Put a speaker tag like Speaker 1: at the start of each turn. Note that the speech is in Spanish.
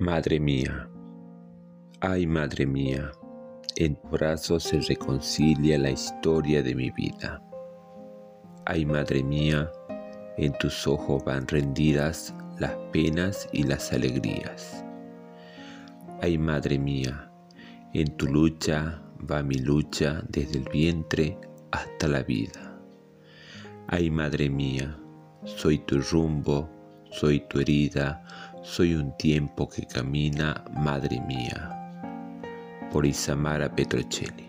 Speaker 1: Madre mía, ay madre mía, en tu brazo se reconcilia la historia de mi vida. Ay madre mía, en tus ojos van rendidas las penas y las alegrías. Ay madre mía, en tu lucha va mi lucha desde el vientre hasta la vida. Ay madre mía, soy tu rumbo, soy tu herida, soy un tiempo que camina, madre mía. Por Isamara Petrocelli.